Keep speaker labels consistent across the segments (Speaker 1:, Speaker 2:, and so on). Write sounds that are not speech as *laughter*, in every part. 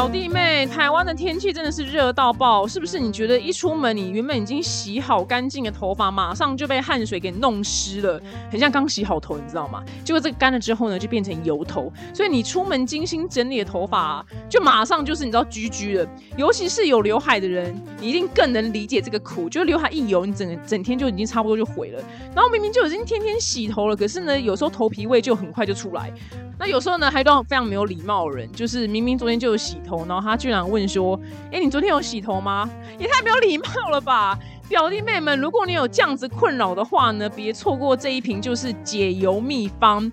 Speaker 1: 表弟妹，台湾的天气真的是热到爆，是不是？你觉得一出门，你原本已经洗好干净的头发，马上就被汗水给弄湿了，很像刚洗好头，你知道吗？结果这个干了之后呢，就变成油头，所以你出门精心整理的头发，就马上就是你知道居居的。尤其是有刘海的人，你一定更能理解这个苦，就是刘海一油，你整整天就已经差不多就毁了。然后明明就已经天天洗头了，可是呢，有时候头皮味就很快就出来。那有时候呢，还都非常没有礼貌的人，就是明明昨天就有洗头，然后他居然问说：“哎，你昨天有洗头吗？”也太没有礼貌了吧！表弟妹们，如果你有这样子困扰的话呢，别错过这一瓶就是解油秘方。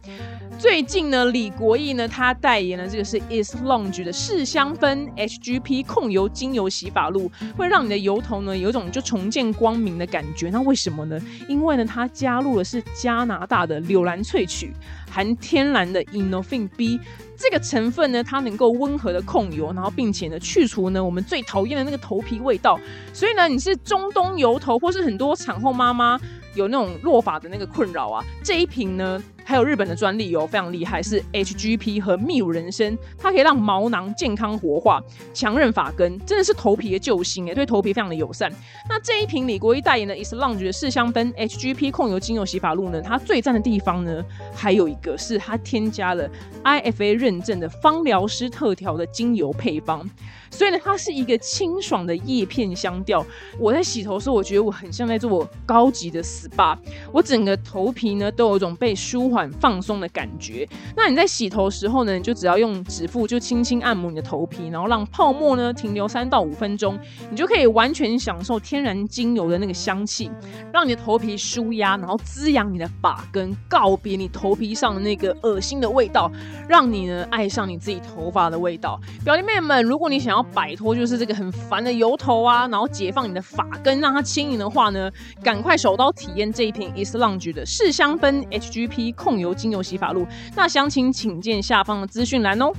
Speaker 1: 最近呢，李国义呢，他代言的这个是 Is l o n g e 的试香氛 HGP 控油精油洗发露，会让你的油头呢有一种就重见光明的感觉。那为什么呢？因为呢，它加入的是加拿大的柳兰萃取，含天然的 Inofin B 这个成分呢，它能够温和的控油，然后并且呢去除呢我们最讨厌的那个头皮味道。所以呢，你是中东油头，或是很多产后妈妈有那种落发的那个困扰啊，这一瓶呢。还有日本的专利油非常厉害，是 HGP 和秘鲁人参，它可以让毛囊健康活化，强韧发根，真的是头皮的救星哎，对头皮非常的友善。那这一瓶李国一代言的 Is Lounge 的试香氛 HGP 控油精油洗发露呢，它最赞的地方呢，还有一个是它添加了 IFA 认证的芳疗师特调的精油配方。所以呢，它是一个清爽的叶片香调。我在洗头的时候，我觉得我很像在做高级的 SPA，我整个头皮呢都有一种被舒缓放松的感觉。那你在洗头时候呢，你就只要用指腹就轻轻按摩你的头皮，然后让泡沫呢停留三到五分钟，你就可以完全享受天然精油的那个香气，让你的头皮舒压，然后滋养你的发根，告别你头皮上的那个恶心的味道，让你呢爱上你自己头发的味道。表弟妹们，如果你想要摆脱就是这个很烦的油头啊，然后解放你的发根，让它轻盈的话呢，赶快手刀体验这一瓶 Is Lounge 的试香氛 HGP 控油精油洗发露。那详情请见下方的资讯栏哦。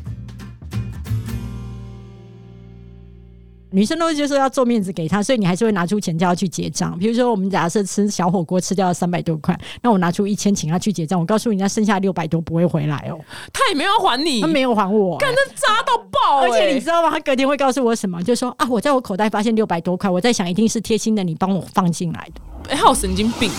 Speaker 2: 女生都会就是要做面子给他，所以你还是会拿出钱叫他去结账。比如说，我们假设吃小火锅吃掉了三百多块，那我拿出一千请他去结账。我告诉你，家剩下六百多不会回来哦。
Speaker 1: 他也没有还你，
Speaker 2: 他没有还我，
Speaker 1: 干的渣到爆。
Speaker 2: 而且你知道吗？他隔天会告诉我什么？就说啊，我在我口袋发现六百多块，我在想一定是贴心的你帮我放进来的。
Speaker 1: 哎，好神经病。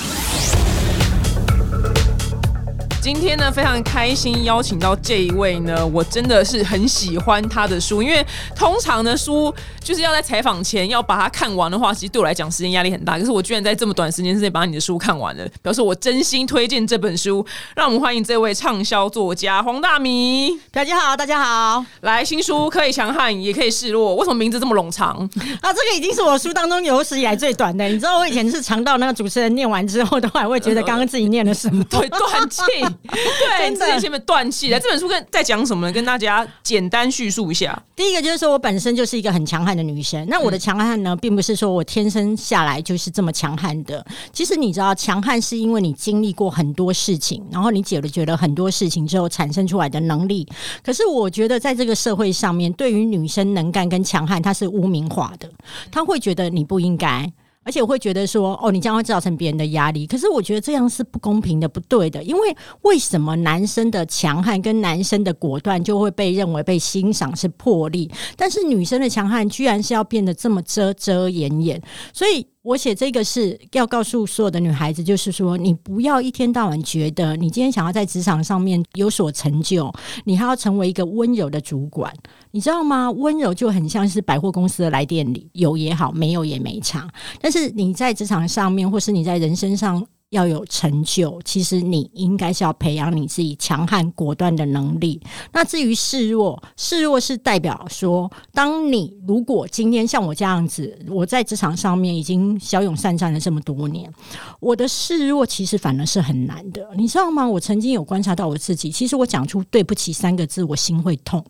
Speaker 1: 今天呢，非常开心邀请到这一位呢，我真的是很喜欢他的书，因为通常呢书就是要在采访前要把它看完的话，其实对我来讲时间压力很大。可是我居然在这么短时间之内把你的书看完了，表示我真心推荐这本书。让我们欢迎这位畅销作家黄大米。
Speaker 2: 大家好，大家好，
Speaker 1: 来新书可以强悍，也可以示弱。为什么名字这么冗长？
Speaker 2: 啊，这个已经是我书当中有史以来最短的。你知道我以前是长到那个主持人念完之后，都还会觉得刚刚自己念了什么，*laughs*
Speaker 1: 对，断气。对，自己前面断气了。这本书跟在讲什么呢？跟大家简单叙述一下。
Speaker 2: 第一个就是说我本身就是一个很强悍的女生。那我的强悍呢，并不是说我天生下来就是这么强悍的。其实你知道，强悍是因为你经历过很多事情，然后你解决了很多事情之后产生出来的能力。可是我觉得，在这个社会上面，对于女生能干跟强悍，它是污名化的。他会觉得你不应该。而且我会觉得说，哦，你将会造成别人的压力。可是我觉得这样是不公平的，不对的。因为为什么男生的强悍跟男生的果断就会被认为被欣赏是魄力，但是女生的强悍居然是要变得这么遮遮掩掩？所以。我写这个是要告诉所有的女孩子，就是说，你不要一天到晚觉得你今天想要在职场上面有所成就，你还要成为一个温柔的主管，你知道吗？温柔就很像是百货公司的来店里，有也好，没有也没差。但是你在职场上面，或是你在人生上。要有成就，其实你应该是要培养你自己强悍果断的能力。那至于示弱，示弱是代表说，当你如果今天像我这样子，我在职场上面已经骁勇善战了这么多年，我的示弱其实反而是很难的，你知道吗？我曾经有观察到我自己，其实我讲出对不起三个字，我心会痛。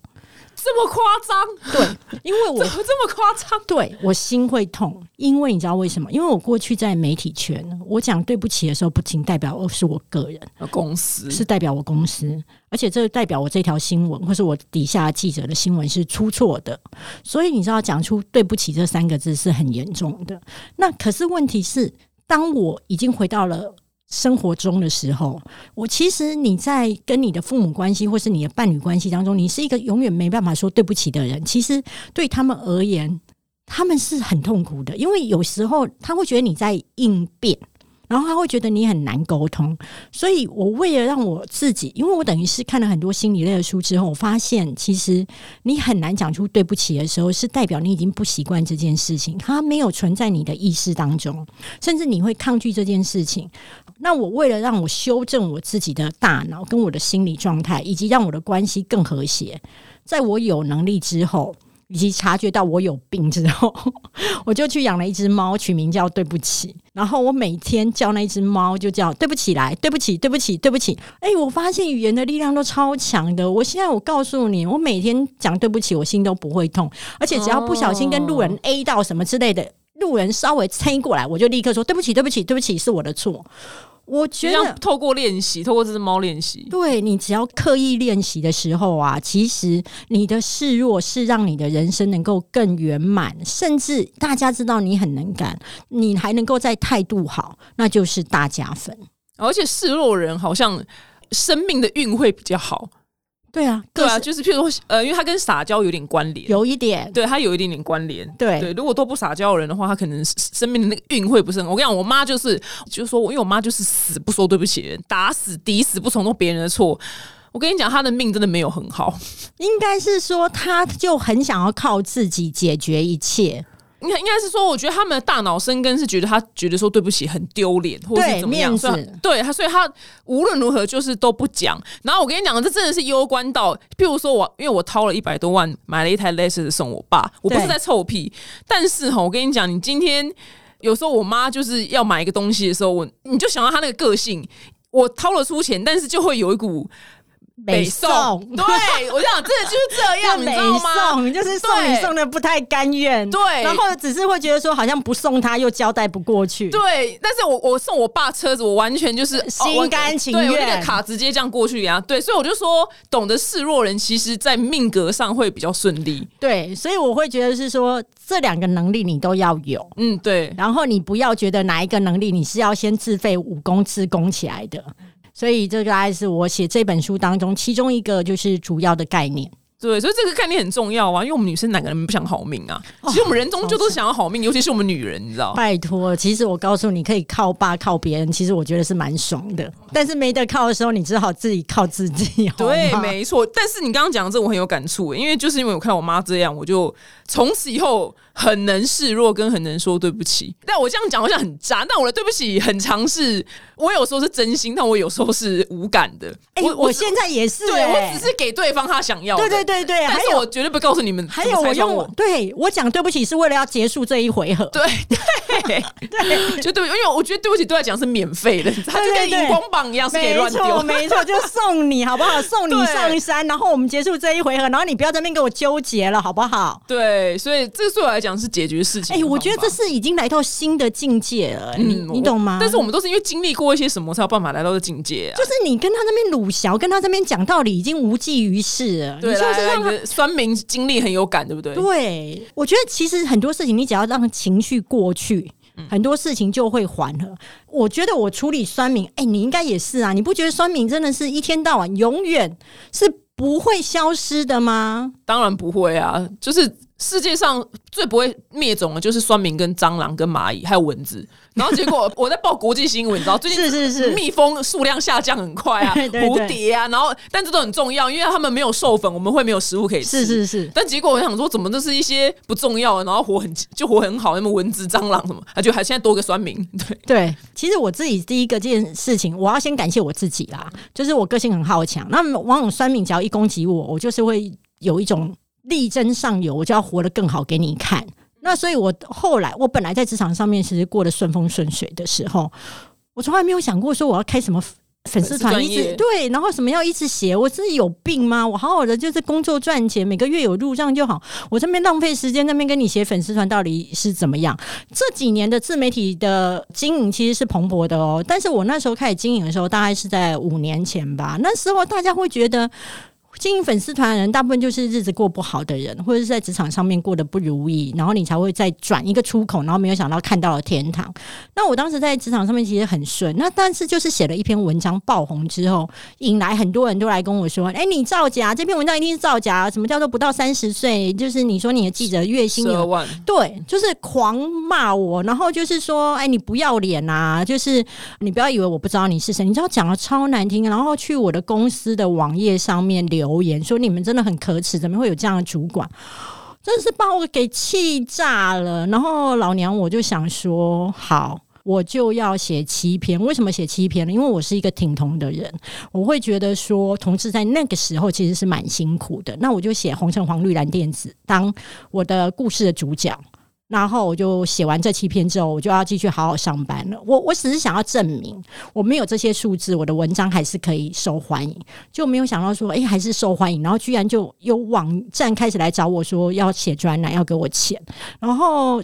Speaker 1: 这么夸张？
Speaker 2: 对，因为我
Speaker 1: 这么夸张，
Speaker 2: 对我心会痛。因为你知道为什么？因为我过去在媒体圈，我讲对不起的时候，不仅代表是我个人，
Speaker 1: 公司
Speaker 2: 是代表我公司，而且这代表我这条新闻，或是我底下记者的新闻是出错的。所以你知道，讲出对不起这三个字是很严重的。那可是问题是，当我已经回到了。生活中的时候，我其实你在跟你的父母关系或是你的伴侣关系当中，你是一个永远没办法说对不起的人。其实对他们而言，他们是很痛苦的，因为有时候他会觉得你在应变。然后他会觉得你很难沟通，所以我为了让我自己，因为我等于是看了很多心理类的书之后，我发现其实你很难讲出对不起的时候，是代表你已经不习惯这件事情，它没有存在你的意识当中，甚至你会抗拒这件事情。那我为了让我修正我自己的大脑跟我的心理状态，以及让我的关系更和谐，在我有能力之后。以及察觉到我有病之后，*laughs* 我就去养了一只猫，取名叫对不起。然后我每天叫那一只猫，就叫对不起来，对不起，对不起，对不起。哎，我发现语言的力量都超强的。我现在我告诉你，我每天讲对不起，我心都不会痛。而且只要不小心跟路人 A 到什么之类的，路人稍微蹭过来，我就立刻说对不起，对不起，对不起，是我的错。我觉得
Speaker 1: 透过练习，透过这只猫练习，
Speaker 2: 对你只要刻意练习的时候啊，其实你的示弱是让你的人生能够更圆满，甚至大家知道你很能干，你还能够在态度好，那就是大加分。
Speaker 1: 而且示弱人好像生命的运会比较好。
Speaker 2: 对啊，
Speaker 1: 对啊，就是譬如说，呃，因为他跟撒娇有点关联，
Speaker 2: 有一点，
Speaker 1: 对他有一点点关联。
Speaker 2: 对
Speaker 1: 对，如果都不撒娇的人的话，他可能生命的那个运会不是很。我跟你讲，我妈就是，就是说，因为我妈就是死不说对不起人，打死抵死不承认别人的错。我跟你讲，她的命真的没有很好，
Speaker 2: 应该是说，她就很想要靠自己解决一切。
Speaker 1: 应该应该是说，我觉得他们的大脑生根是觉得他觉得说对不起很丢脸，或者是怎么样，所以对他，所以他无论如何就是都不讲。然后我跟你讲，这真的是攸关到，譬如说我因为我掏了一百多万买了一台 Lexus 送我爸，我不是在臭屁，但是哈，我跟你讲，你今天有时候我妈就是要买一个东西的时候，我你就想到他那个个性，我掏了出钱，但是就会有一股。
Speaker 2: 北宋，*laughs*
Speaker 1: 对我想，真的就是这样，你知道吗？
Speaker 2: 就是送你送的不太甘愿，
Speaker 1: 对，
Speaker 2: 然后只是会觉得说，好像不送他又交代不过去，
Speaker 1: 对。但是我我送我爸车子，我完全就是
Speaker 2: 心甘情愿，
Speaker 1: 对，那个卡直接这样过去呀，对。所以我就说，懂得示弱人，其实在命格上会比较顺利，
Speaker 2: 对。所以我会觉得是说，这两个能力你都要有，
Speaker 1: 嗯，对。
Speaker 2: 然后你不要觉得哪一个能力你是要先自费武功自攻起来的。所以这个大概是我写这本书当中其中一个就是主要的概念。
Speaker 1: 对，所以这个概念很重要啊，因为我们女生哪个人不想好命啊？其实我们人终究都想要好命，尤其是我们女人，你知道？
Speaker 2: 拜托，其实我告诉你，可以靠爸靠别人，其实我觉得是蛮爽的。但是没得靠的时候，你只好自己靠自己。
Speaker 1: 对，没错。但是你刚刚讲的这，我很有感触，因为就是因为我看我妈这样，我就从此以后。很能示弱，跟很能说对不起。但我这样讲好像很渣，但我的对不起很尝试。我有时候是真心，但我有时候是无感的。
Speaker 2: 我我现在也是，
Speaker 1: 对我只是给对方他想要。
Speaker 2: 对对对对，
Speaker 1: 但是我绝对不告诉你们。
Speaker 2: 还有我用，对我讲对不起是为了要结束这一回合。
Speaker 1: 对对对，就对，因为我觉得对不起对他讲是免费的，他就跟荧光棒一样，是可以乱丢。
Speaker 2: 没错，就送你好不好？送你上山，然后我们结束这一回合，然后你不要在那边给我纠结了，好不好？
Speaker 1: 对，所以这个对我来讲。是解决事情。哎，
Speaker 2: 我觉得这是已经来到新的境界了。你你懂吗？
Speaker 1: 但是我们都是因为经历过一些什么，才有办法来到这境界。
Speaker 2: 就是你跟他那边鲁小，跟他这边讲道理，已经无济于事了。
Speaker 1: 对，就是让他酸民经历很有感，对不对？
Speaker 2: 对，我觉得其实很多事情，你只要让情绪过去，很多事情就会缓和。我觉得我处理酸民，哎，你应该也是啊。你不觉得酸民真的是一天到晚永远是不会消失的吗？
Speaker 1: 当然不会啊，就是。世界上最不会灭种的，就是酸民、跟蟑螂、跟蚂蚁，还有蚊子。*laughs* 然后结果我在报国际新闻，你知道最近
Speaker 2: 是是是
Speaker 1: 蜜蜂数量下降很快啊，*laughs* 蝴蝶啊，然后但这都很重要，因为他们没有授粉，我们会没有食物可以吃。
Speaker 2: 是是是。
Speaker 1: 但结果我想说，怎么都是一些不重要的，然后活很就活很好，那么蚊子、蟑螂什么，啊，就还现在多个酸民。*laughs* 对
Speaker 2: 对，其实我自己第一个这件事情，我要先感谢我自己啦，就是我个性很好强，那么往往酸民只要一攻击我，我就是会有一种。力争上游，我就要活得更好给你看。那所以，我后来我本来在职场上面其实过得顺风顺水的时候，我从来没有想过说我要开什么粉丝团，一直对，然后什么要一直写，我自己有病吗？我好好的就是工作赚钱，每个月有入账就好。我这边浪费时间，那边跟你写粉丝团到底是怎么样？这几年的自媒体的经营其实是蓬勃的哦。但是我那时候开始经营的时候，大概是在五年前吧。那时候大家会觉得。经营粉丝团的人，大部分就是日子过不好的人，或者是在职场上面过得不如意，然后你才会再转一个出口，然后没有想到看到了天堂。那我当时在职场上面其实很顺，那但是就是写了一篇文章爆红之后，引来很多人都来跟我说：“哎，你造假，这篇文章一定是造假。什么叫做不到三十岁？就是你说你的记者月薪有
Speaker 1: 万，
Speaker 2: 对，就是狂骂我，然后就是说：哎，你不要脸啊！就是你不要以为我不知道你是谁，你知道讲的超难听，然后去我的公司的网页上面留。”留言说你们真的很可耻，怎么会有这样的主管？真是把我给气炸了。然后老娘我就想说，好，我就要写七篇。为什么写七篇呢？因为我是一个挺同的人，我会觉得说，同志在那个时候其实是蛮辛苦的。那我就写红橙黄绿蓝靛紫，当我的故事的主角。然后我就写完这七篇之后，我就要继续好好上班了。我我只是想要证明，我没有这些数字，我的文章还是可以受欢迎。就没有想到说，哎，还是受欢迎。然后居然就有网站开始来找我说要写专栏，要给我钱。然后。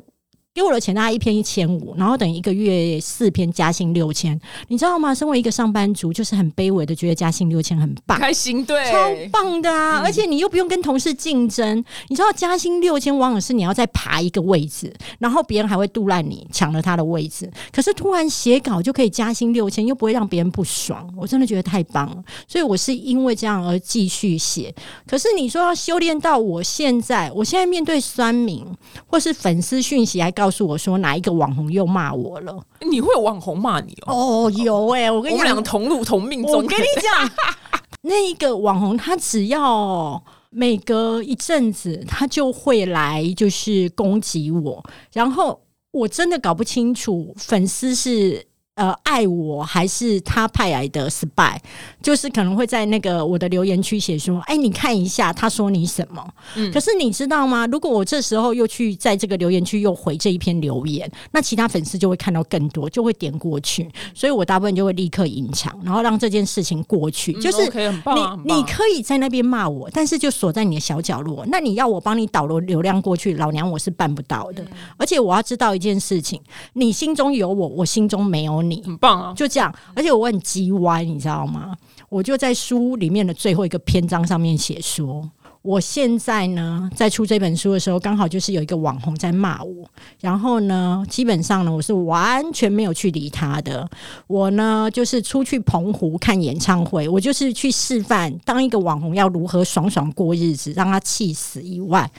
Speaker 2: 给我的钱大概一篇一千五，然后等于一个月四篇加薪六千，你知道吗？身为一个上班族，就是很卑微的觉得加薪六千很棒，
Speaker 1: 开心对，
Speaker 2: 超棒的啊！而且你又不用跟同事竞争，你知道加薪六千往往是你要再爬一个位置，然后别人还会杜烂你抢了他的位置。可是突然写稿就可以加薪六千，又不会让别人不爽，我真的觉得太棒了。所以我是因为这样而继续写。可是你说要修炼到我现在，我现在面对酸民或是粉丝讯息，还告告诉我说哪一个网红又骂我了？
Speaker 1: 你会有网红骂你
Speaker 2: 哦？哦，有哎，我跟你
Speaker 1: 讲，我们两个同路同命。我
Speaker 2: 跟你讲，*laughs* 那一个网红他只要每隔一阵子，他就会来就是攻击我，然后我真的搞不清楚粉丝是。呃，爱我还是他派来的 spy，就是可能会在那个我的留言区写说：“哎，你看一下，他说你什么？”嗯，可是你知道吗？如果我这时候又去在这个留言区又回这一篇留言，那其他粉丝就会看到更多，就会点过去，所以我大部分就会立刻隐藏，然后让这件事情过去。就是你你可以在那边骂我，但是就锁在你的小角落。那你要我帮你导流流量过去，老娘我是办不到的。而且我要知道一件事情：你心中有我，我心中没有。你
Speaker 1: 很棒啊，
Speaker 2: 就这样，而且我很叽歪，你知道吗？我就在书里面的最后一个篇章上面写说，我现在呢在出这本书的时候，刚好就是有一个网红在骂我，然后呢，基本上呢我是完全没有去理他的。我呢就是出去澎湖看演唱会，我就是去示范当一个网红要如何爽爽过日子，让他气死以外，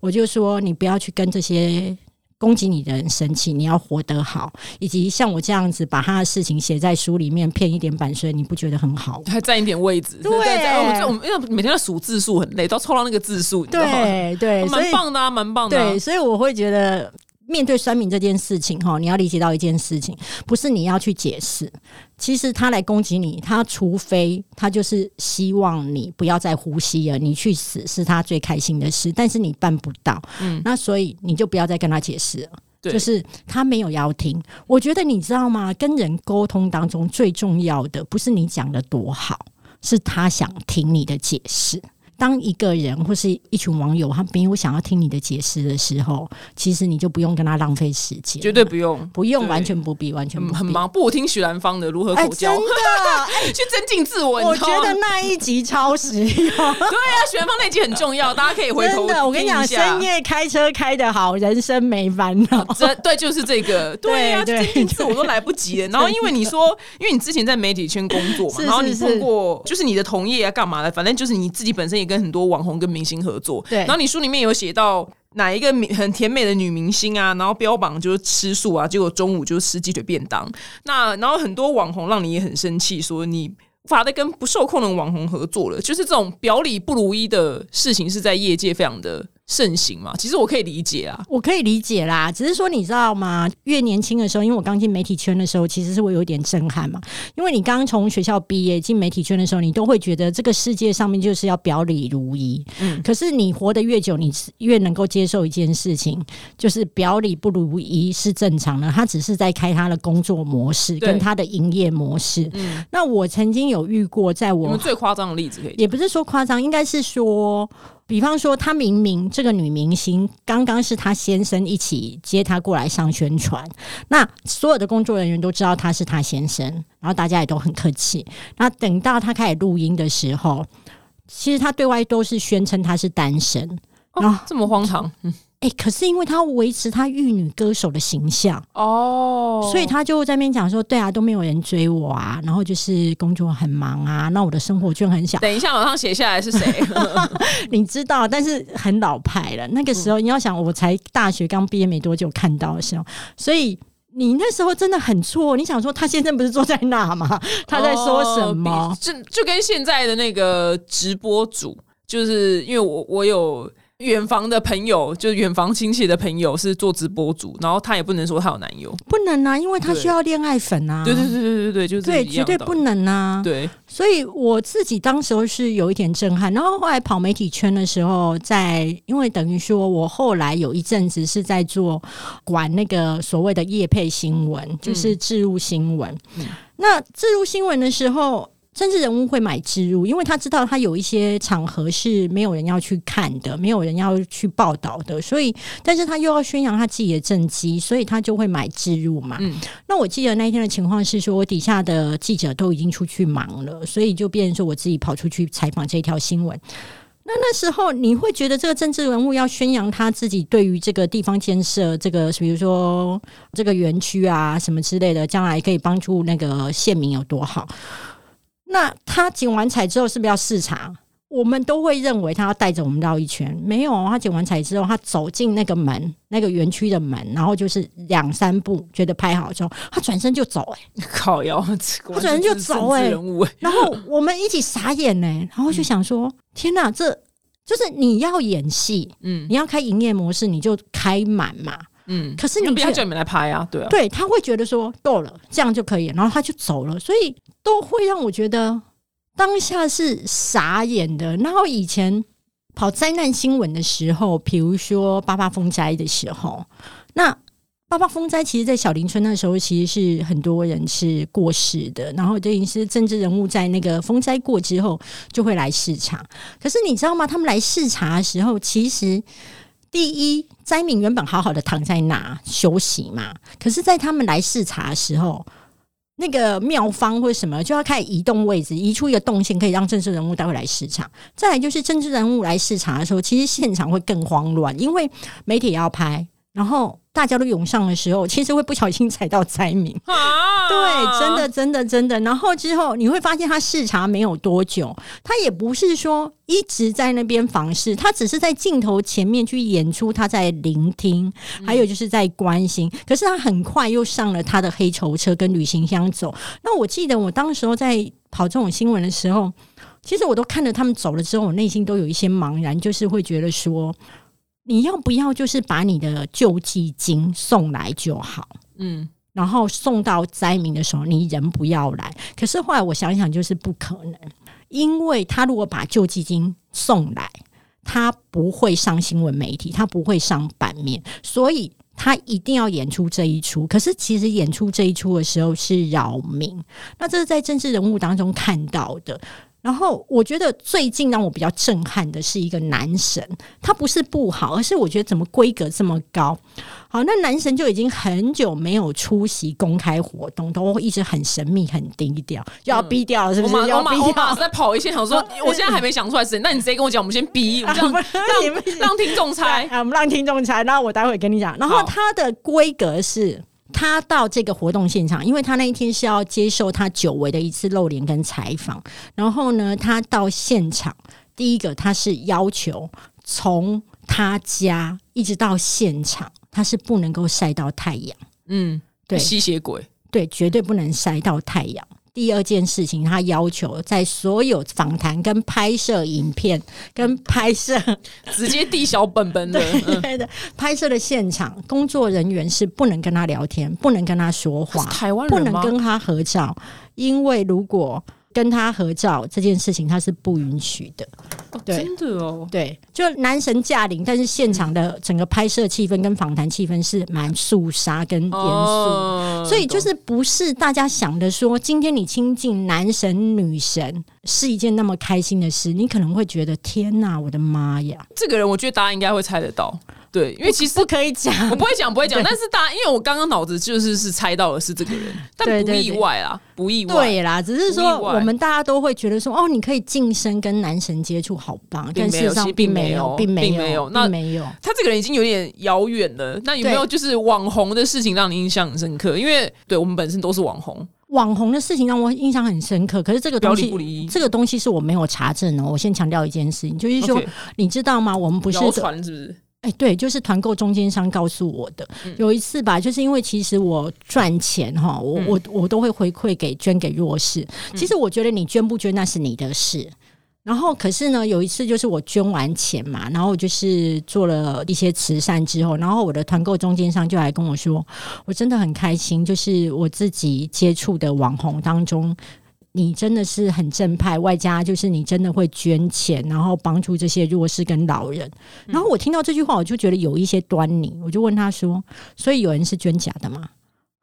Speaker 2: 我就说你不要去跟这些。攻击你的人生气，你要活得好，以及像我这样子把他的事情写在书里面，骗一点版税，你不觉得很好？
Speaker 1: 还占一点位置，
Speaker 2: 对，
Speaker 1: 我们因为每天要数字数很累，都要凑到那个字数，
Speaker 2: 对对，
Speaker 1: 蛮棒的啊，蛮棒的。
Speaker 2: 对，所以我会觉得。面对酸民这件事情，哈，你要理解到一件事情，不是你要去解释。其实他来攻击你，他除非他就是希望你不要再呼吸了，你去死是他最开心的事，但是你办不到。嗯，那所以你就不要再跟他解释了。就是他没有要听。我觉得你知道吗？跟人沟通当中最重要的不是你讲的多好，是他想听你的解释。当一个人或是一群网友他没有想要听你的解释的时候，其实你就不用跟他浪费时间，
Speaker 1: 绝对不用，
Speaker 2: 不用，完全不必，完全
Speaker 1: 很忙。不听许兰芳的如何口交，
Speaker 2: 真的 *laughs*
Speaker 1: 去增进自我。
Speaker 2: 我觉得那一集超实用。*laughs* 对
Speaker 1: 啊，许兰芳那集很重要，*laughs* 大家可以回头。
Speaker 2: 真的，我跟你讲，深夜开车开的好，人生没烦恼。
Speaker 1: 这对，就是这个。对啊，增进自我都来不及了。然后因为你说，因为你之前在媒体圈工作嘛，然后你通过就是你的同业啊，干嘛的？反正就是你自己本身也跟很多网红跟明星合作，
Speaker 2: 对。
Speaker 1: 然后你书里面有写到哪一个很甜美的女明星啊，然后标榜就是吃素啊，结果中午就吃鸡腿便当。那然后很多网红让你也很生气，说你无法再跟不受控的网红合作了。就是这种表里不如一的事情，是在业界非常的。盛行嘛，其实我可以理解啊，
Speaker 2: 我可以理解啦。只是说，你知道吗？越年轻的时候，因为我刚进媒体圈的时候，其实是会有点震撼嘛。因为你刚从学校毕业进媒体圈的时候，你都会觉得这个世界上面就是要表里如一。嗯，可是你活得越久，你越能够接受一件事情，就是表里不如一是正常的。他只是在开他的工作模式跟他的营业模式。嗯，那我曾经有遇过，在我
Speaker 1: 最夸张的例子，可以
Speaker 2: 也不是说夸张，应该是说。比方说，她明明这个女明星刚刚是她先生一起接她过来上宣传，那所有的工作人员都知道她是她先生，然后大家也都很客气。那等到她开始录音的时候，其实她对外都是宣称她是单身。
Speaker 1: 哦，这么荒唐，
Speaker 2: 可是因为他维持他玉女歌手的形象，
Speaker 1: 哦，
Speaker 2: 所以他就在那边讲说：“对啊，都没有人追我啊，然后就是工作很忙啊，那我的生活圈很小。”
Speaker 1: 等一下马上写下来是谁？*laughs*
Speaker 2: 你知道，但是很老派了。那个时候，你要想，我才大学刚毕业没多久看到的时候，所以你那时候真的很错。你想说，他先生不是坐在那吗？他在说什么？
Speaker 1: 哦就就跟现在的那个直播主，就是因为我我有。远房的朋友，就远房亲戚的朋友是做直播主，然后她也不能说她有男友，
Speaker 2: 不能啊，因为他需要恋爱粉啊。
Speaker 1: 对对对对对对，就是
Speaker 2: 对，绝对不能啊。
Speaker 1: 对，
Speaker 2: 所以我自己当时候是有一点震撼，然后后来跑媒体圈的时候在，因为等于说我后来有一阵子是在做管那个所谓的业配新闻，就是置入新闻。
Speaker 1: 嗯
Speaker 2: 那置入新闻的时候。政治人物会买植入，因为他知道他有一些场合是没有人要去看的，没有人要去报道的，所以，但是他又要宣扬他自己的政绩，所以他就会买植入嘛。
Speaker 1: 嗯
Speaker 2: 那我记得那一天的情况是说，我底下的记者都已经出去忙了，所以就变成说我自己跑出去采访这条新闻。那那时候你会觉得这个政治人物要宣扬他自己对于这个地方建设，这个比如说这个园区啊什么之类的，将来可以帮助那个县民有多好？那他剪完彩之后是不是要视察？我们都会认为他要带着我们绕一圈，没有哦，他剪完彩之后，他走进那个门，那个园区的门，然后就是两三步，觉得拍好之后，他转身就走、欸，
Speaker 1: 靠腰，
Speaker 2: 他转身就走
Speaker 1: 哎、
Speaker 2: 然后我们一起傻眼呢、然后就想说，天哪，这就是你要演戏，
Speaker 1: 嗯。
Speaker 2: 你要开营业模式，你就开满嘛。
Speaker 1: 嗯，
Speaker 2: 可是你
Speaker 1: 不要叫你们来拍啊，对啊，
Speaker 2: 对他会觉得说够了，这样就可以，然后他就走了，所以都会让我觉得当下是傻眼的。然后以前跑灾难新闻的时候，比如说八八风灾的时候，那八八风灾其实，在小林村那时候，其实是很多人是过世的，然后等于是政治人物在那个风灾过之后就会来视察。可是你知道吗？他们来视察的时候，其实第一，灾民原本好好的躺在那休息嘛，可是，在他们来视察的时候，那个庙方或什么就要开始移动位置，移出一个动线，可以让政治人物待会来视察。再来就是政治人物来视察的时候，其实现场会更慌乱，因为媒体也要拍，然后大家都涌上的时候，其实会不小心踩到灾民。
Speaker 1: 啊，
Speaker 2: 对，真的，真的，真的。然后之后你会发现，他视察没有多久，他也不是说一直在那边访视，他只是在镜头前面去演出他在聆听，还有就是在关心。可是他很快又上了他的黑囚车跟旅行箱走。那我记得我当时候在跑这种新闻的时候，其实我都看着他们走了之后，我内心都有一些茫然，就是会觉得说。你要不要就是把你的救济金送来就好？
Speaker 1: 嗯
Speaker 2: 然后送到灾民的时候，你人不要来。可是后来我想一想，就是不可能，因为他如果把救济金送来，他不会上新闻媒体，他不会上版面，所以他一定要演出这一出。可是其实演出这一出的时候是扰民，那这是在政治人物当中看到的。然后我觉得最近让我比较震撼的是一个男神，他不是不好，而是我觉得怎么规格这么高。好，那男神就已经很久没有出席公开活动，都一直很神秘、很低调，就要逼掉了，是不是？要逼掉
Speaker 1: 我马在跑一些，想说 *laughs* 我现在还没想出来是谁，那你直接跟我讲，我们先逼，我们这样
Speaker 2: 啊不不行
Speaker 1: 让让听众猜。*laughs*
Speaker 2: 啊，我们让听众猜，然后我待会跟你讲。然后
Speaker 1: 好
Speaker 2: 他的规格是。他到这个活动现场，因为他那一天是要接受他久违的一次露脸跟采访，然后呢，他到现场，第一个他是要求从他家一直到现场，他是不能够晒到太阳，
Speaker 1: 嗯，
Speaker 2: 对。
Speaker 1: 吸血鬼，
Speaker 2: 对，绝对不能晒到太阳。第二件事情，他要求在所有访谈、跟拍摄影片、跟拍摄 *laughs*
Speaker 1: 直接递小本本 *laughs*
Speaker 2: 对的，拍摄的现场，工作人员是不能跟他聊天，不能跟他说话，
Speaker 1: 台湾
Speaker 2: 不
Speaker 1: 人不？
Speaker 2: 能跟他合照，因为如果跟他合照这件事情，他是不允许的。
Speaker 1: 哦
Speaker 2: 对
Speaker 1: 真的哦，
Speaker 2: 对，就男神驾临，但是现场的整个拍摄气氛跟访谈气氛是蛮肃杀跟严肃所以就是不是大家想的说，今天你亲近男神女神是一件那么开心的事，你可能会觉得天哪，我的妈呀！
Speaker 1: 这个人，我觉得大家应该会猜得到。对，因为其实
Speaker 2: 不可以讲，
Speaker 1: 我不会讲，不会讲。但是大家，因为我刚刚脑子就是是猜到的是这个人，*laughs* 但不意外啊，不意外。
Speaker 2: 对啦，只是说我们大家都会觉得说，哦，你可以晋升跟男神接触，好棒，但事实上
Speaker 1: 并
Speaker 2: 没
Speaker 1: 没有
Speaker 2: 并没有
Speaker 1: 并没有那
Speaker 2: 并没有。
Speaker 1: 他这个人已经有点遥远了。那有没有就是网红的事情让你印象很深刻？因为对我们本身都是网红，
Speaker 2: 网红的事情让我印象很深刻，可是这个东西。这个东西是我没有查证哦。我先强调一件事情，就是说你知道吗？我们不是
Speaker 1: 谣传是不是？
Speaker 2: 哎，对，就是团购中间商告诉我的。
Speaker 1: 嗯
Speaker 2: 有一次吧，就是因为其实我赚钱哈，我、
Speaker 1: 嗯
Speaker 2: 我我都会回馈给捐给弱势。其实我觉得你捐不捐那是你的事。然后，可是呢，有一次就是我捐完钱嘛，然后就是做了一些慈善之后，然后我的团购中间商就来跟我说，我真的很开心，就是我自己接触的网红当中。你真的是很正派，外加就是你真的会捐钱，然后帮助这些弱势跟老人。然后我听到这句话，我就觉得有一些端倪，我就问他说：“所以有人是捐假的吗？”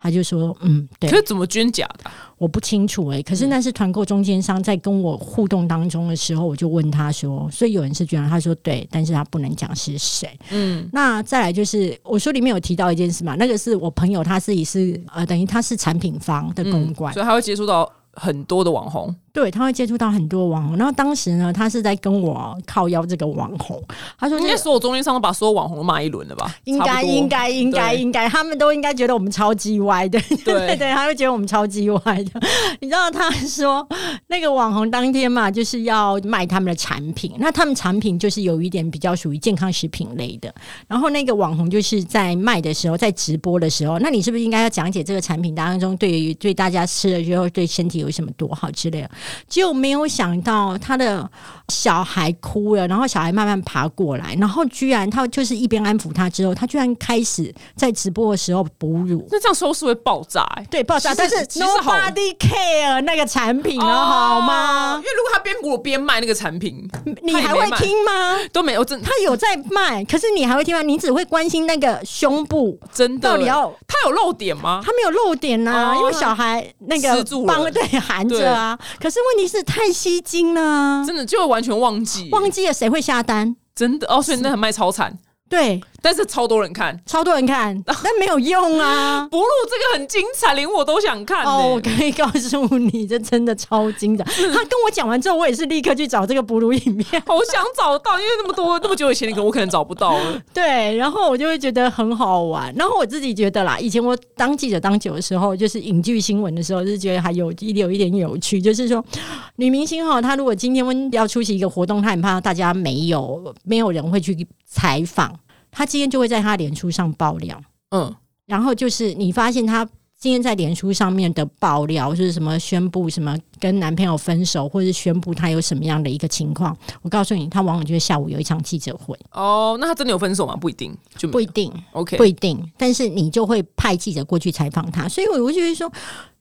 Speaker 2: 他就说：“嗯，对
Speaker 1: 可，是怎么捐假的啊、
Speaker 2: 我不清楚诶、可是那是团购中间商在跟我互动当中的时候，我就问他说：‘所以有人是捐的？’他说：‘对，但是他不能讲是谁。’
Speaker 1: 嗯，
Speaker 2: 那再来就是我书里面有提到一件事嘛，那个是我朋友他自己是呃，等于他是产品方的公关，
Speaker 1: 所以他会接触到很多的网红。
Speaker 2: 对，他会接触到很多网红。然后当时呢，他是在跟我靠邀这个网红，他说、那个
Speaker 1: 应该所有中间商都把所有网红都骂一轮了吧？
Speaker 2: 应该应该应该应该，他们都应该觉得我们超级歪的，对
Speaker 1: 对 *laughs*
Speaker 2: 对，他会觉得我们超级歪的。你知道他说那个网红当天嘛，就是要卖他们的产品，那他们产品就是有一点比较属于健康食品类的。然后那个网红就是在卖的时候，在直播的时候，那你是不是应该要讲解这个产品当中对于对大家吃了之后对身体有什么多好之类的？结果没有想到他的小孩哭了，然后小孩慢慢爬过来，然后居然他就是一边安抚他之后，他居然开始在直播的时候哺乳。
Speaker 1: 那这样收视会爆炸、欸。
Speaker 2: 对，爆炸，但是 nobody care 那个产品了，好
Speaker 1: 吗因？为如果他边哺乳边卖那个产品，
Speaker 2: 你还会听吗？
Speaker 1: 都没有真
Speaker 2: 他有在卖，可是你还会听吗？你只会关心那个胸部
Speaker 1: 真的
Speaker 2: 到底要
Speaker 1: 他有漏点吗？
Speaker 2: 他没有漏点呐、
Speaker 1: 哦
Speaker 2: 因为小孩那个帮对含着啊。可是问题是太吸睛了。啊，
Speaker 1: 真的就会完全忘记，
Speaker 2: 忘记了谁会下单？
Speaker 1: 真的哦，所以那很卖超惨，
Speaker 2: 对，
Speaker 1: 但是超多人看。
Speaker 2: 超多人看，*laughs* 但没有用啊。
Speaker 1: 哺乳这个很精彩，连我都想看、欸。
Speaker 2: 哦，我可以告诉你，这真的超精彩。他跟我讲完之后，我也是立刻去找这个哺乳影片。*laughs*
Speaker 1: 好想找到，因为那么多那么久以前的歌，我可能找不到了。*laughs*
Speaker 2: 对，然后我就会觉得很好玩。然后我自己觉得啦，以前我当记者当久的时候，就是影剧新闻的时候，就是觉得还有一有一点有趣，就是说 *gasps* 女明星哈，她如果今天要出席一个活动，她很怕大家没有没有人会去采访，她今天就会在她脸书上爆料。
Speaker 1: 嗯，
Speaker 2: 然后就是你发现她今天在脸书上面的爆料，就是什么宣布什么跟男朋友分手，或者是宣布她有什么样的一个情况，我告诉你，她往往就是下午有一场记者会，
Speaker 1: 哦，那他真的有分手吗？不一定，就
Speaker 2: 不一定。
Speaker 1: OK
Speaker 2: 不。一定，但是你就会派记者过去采访他，所以我就会说，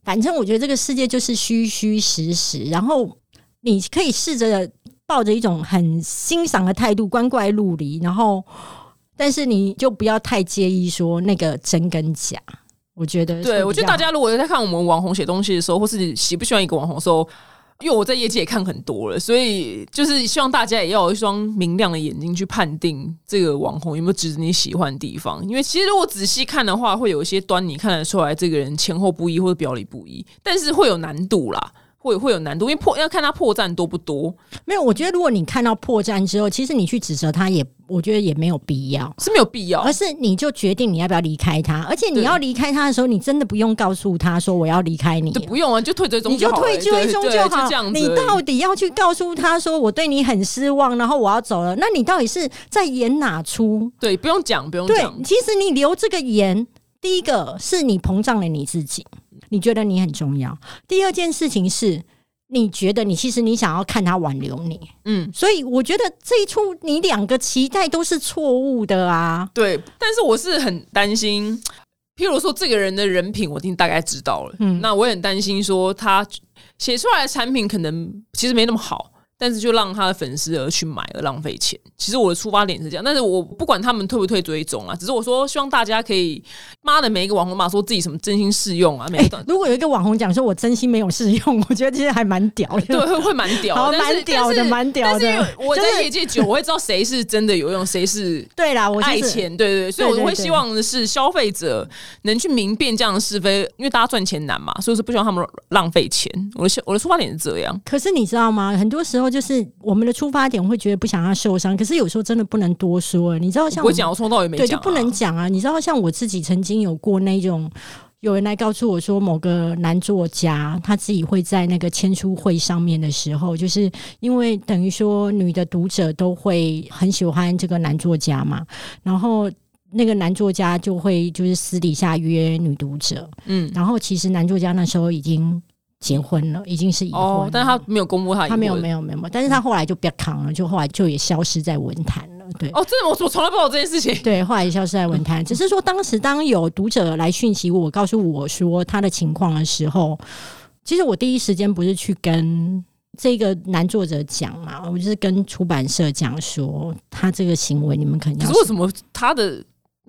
Speaker 2: 反正我觉得这个世界就是虚虚实实，然后你可以试着抱着一种很欣赏的态度，光怪陆离，然后，但是你就不要太介意说那个真跟假。我觉得，
Speaker 1: 对，我觉得大家如果在看我们网红写东西的时候，或是喜不喜欢一个网红的时候，因为我在业界也看很多了，所以就是希望大家也要有一双明亮的眼睛去判定这个网红有没有值得你喜欢的地方。因为其实如果仔细看的话，会有一些端倪看得出来这个人前后不一或者表里不一，但是会有难度啦。会会有难度，因为破要看他破绽多不多，
Speaker 2: 没有。我觉得如果你看到破绽之后，其实你去指责他也，我觉得也没有必要。
Speaker 1: 是没有必要
Speaker 2: 而。是你就决定你要不要离开他，而且你要离开他的时候，你真的不用告诉他说我要离开你
Speaker 1: 就，不用啊，就退追踪
Speaker 2: 你就退追踪。
Speaker 1: 就这样子。
Speaker 2: 你到底要去告诉他说我对你很失望，然后我要走了？那你到底是在演哪出？
Speaker 1: 对不用讲，不用
Speaker 2: 对
Speaker 1: 讲，，
Speaker 2: 其实你留这个言，第一个是你膨胀了你自己，你觉得你很重要；第二件事情是。你觉得你其实你想要看他挽留你，
Speaker 1: 嗯。
Speaker 2: 所以我觉得这一出你两个期待都是错误的啊。
Speaker 1: 对，但是我是很担心，譬如说这个人的人品，我已经大概知道了。
Speaker 2: 嗯
Speaker 1: 那我也很担心说他写出来的产品可能其实没那么好，但是就让他的粉丝而去买而浪费钱。其实我的出发点是这样，但是我不管他们退不退追踪啊，只是我说希望大家可以，妈的每一个网红嘛，说自己什么真心试用啊，每一段、
Speaker 2: 如果有一个网红讲说我真心没有试用，我觉得其实还蛮屌的。
Speaker 1: 对会会蛮屌的，
Speaker 2: 好蛮屌的蛮屌的
Speaker 1: 我
Speaker 2: 就是
Speaker 1: 在业界久，我会知道谁是真的有用，谁是
Speaker 2: 对啦，我就是
Speaker 1: 爱钱，对对对，所以我会希望的是消费者能去明辨这样的是非，因为大家赚钱难嘛，所以是不希望他们浪费钱。我的我的出发点是这样，
Speaker 2: 可是你知道吗？很多时候就是我们的出发点会觉得不想要受伤，可是有时候真的不能多说。你知道，像我
Speaker 1: 讲，我从头到尾没
Speaker 2: 对，就不能讲啊。你知道，像我自己曾经有过那种。有人来告诉我说，某个男作家他自己会在那个签书会上面的时候，就是因为等于说女的读者都会很喜欢这个男作家嘛，然后那个男作家就会就是私底下约女读者，
Speaker 1: 嗯。
Speaker 2: 然后其实男作家那时候已经结婚了，已经是已婚了，
Speaker 1: 哦，但是他没有公布他
Speaker 2: 没有没有没有，但是他后来就不要扛了，就后来就也消失在文坛了，对。
Speaker 1: 哦，真的，我我从来不知道这件事情。
Speaker 2: 对，后来也消失在文坛。*laughs* 只是说，当时当有读者来讯息我，告诉我说他的情况的时候，其实我第一时间不是去跟这个男作者讲嘛，我就是跟出版社讲说，他这个行为你们肯定要
Speaker 1: 可是为什么他的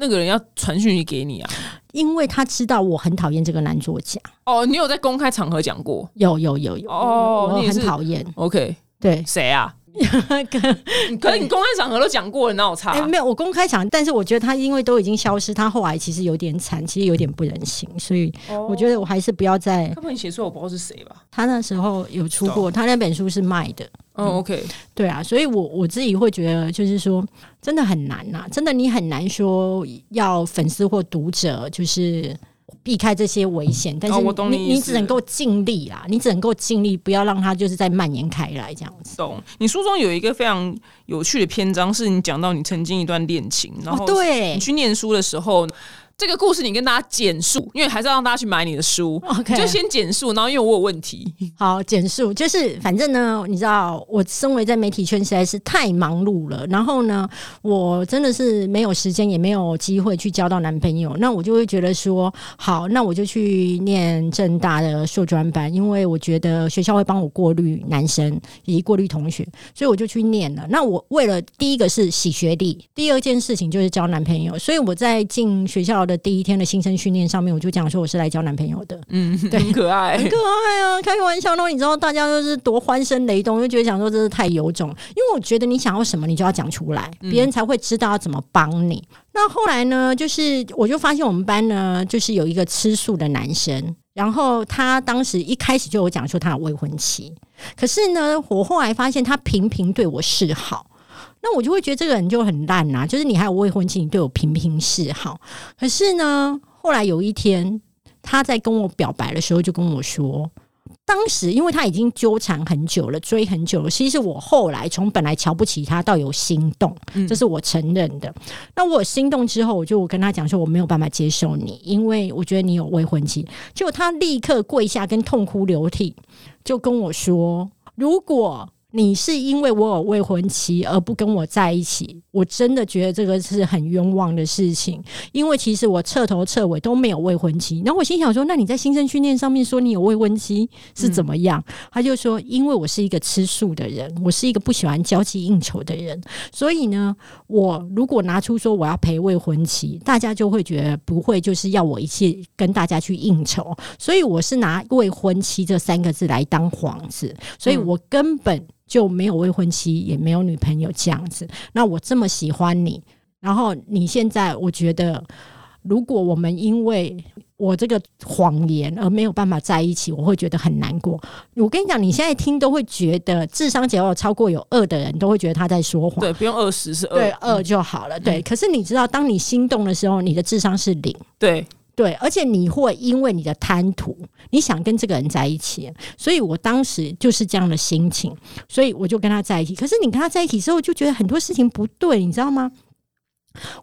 Speaker 1: 那个人要传讯息给你啊？
Speaker 2: 因为他知道我很讨厌这个男作家，
Speaker 1: 哦，你有在公开场合讲过
Speaker 2: 有有有有，我很
Speaker 1: 哦你也是
Speaker 2: 讨厌
Speaker 1: ，？OK，
Speaker 2: 对，
Speaker 1: 谁啊？*laughs*
Speaker 2: 跟
Speaker 1: 可是你公开场合都讲过了，那我差？
Speaker 2: 哎、没有，我公开讲，但是我觉得他因为都已经消失，他后来其实有点惨，其实有点不忍心，所以我觉得我还是不要再。
Speaker 1: 他帮你写出来，我不知道是谁吧？
Speaker 2: 他那时候有出过，他那本书是卖的，
Speaker 1: 嗯，OK，
Speaker 2: 对啊，所以我我自己会觉得，就是说，真的很难呐、真的你很难说要粉丝或读者就是。避开这些危险，但是你、
Speaker 1: 哦我懂你
Speaker 2: 你只能够尽力啦，你只能够尽力，不要让它就是再蔓延开来这样子。
Speaker 1: 懂。你书中有一个非常有趣的篇章，是你讲到你曾经一段恋情，然后
Speaker 2: 哦，对
Speaker 1: 你去念书的时候。这个故事你跟大家简述，因为还是要让大家去买你的书。
Speaker 2: ，OK，
Speaker 1: 就先简述，然后因为我有问题，
Speaker 2: 好，简述就是，反正呢，你知道，我身为在媒体圈实在是太忙碌了，然后呢，我真的是没有时间，也没有机会去交到男朋友，那我就会觉得说，好，那我就去念正大的硕专班，因为我觉得学校会帮我过滤男生以及过滤同学，所以我就去念了。那我为了第一个是洗学历，第二件事情就是交男朋友，所以我在进学校的第一天的新生训练上面，我就讲说我是来交男朋友的。
Speaker 1: 嗯，
Speaker 2: 对
Speaker 1: 很可爱 *laughs*
Speaker 2: 很。可爱啊，开个玩笑。然后你知道大家都是多欢声雷动，就觉得想说真是太有种，因为我觉得你想要什么，你就要讲出来，别人才会知道要怎么帮你。那后来呢，就是我就发现我们班呢，就是有一个吃素的男生。然后他当时一开始就有讲说他有未婚妻，可是呢，我后来发现他频频对我示好，那我就会觉得这个人就很烂呐、就是你还有未婚妻，你对我频频示好。可是呢，后来有一天他在跟我表白的时候，就跟我说。当时，因为他已经纠缠很久了，追很久了。其实我后来从本来瞧不起他，到有心动，这是我承认的。那我有心动之后，我就我跟他讲说，我没有办法接受你，因为我觉得你有未婚妻。结果他立刻跪下，跟痛哭流涕，就跟我说，如果你是因为我有未婚妻而不跟我在一起，我真的觉得这个是很冤枉的事情。因为其实我彻头彻尾都没有未婚妻。然后我心想说，那你在新生训练上面说你有未婚妻是怎么样？他就说，因为我是一个吃素的人，我是一个不喜欢交际应酬的人，所以呢，我如果拿出说我要陪未婚妻，大家就会觉得不会就是要我一起跟大家去应酬，所以我是拿未婚妻这三个字来当幌子，所以我根本就没有未婚妻，也没有女朋友这样子。那我这么喜欢你，然后你现在，我觉得，如果我们因为我这个谎言而没有办法在一起，我会觉得很难过。我跟你讲，你现在听都会觉得智商只要有超过有二的人都会觉得他在说谎。
Speaker 1: 对，不用二十是二，
Speaker 2: 对，二就好了。对，可是你知道，当你心动的时候，你的智商是零。
Speaker 1: 对，
Speaker 2: 对，而且你会因为你的贪图，你想跟这个人在一起，所以我当时就是这样的心情，所以我就跟他在一起。可是你跟他在一起之后，就觉得很多事情不对，你知道吗？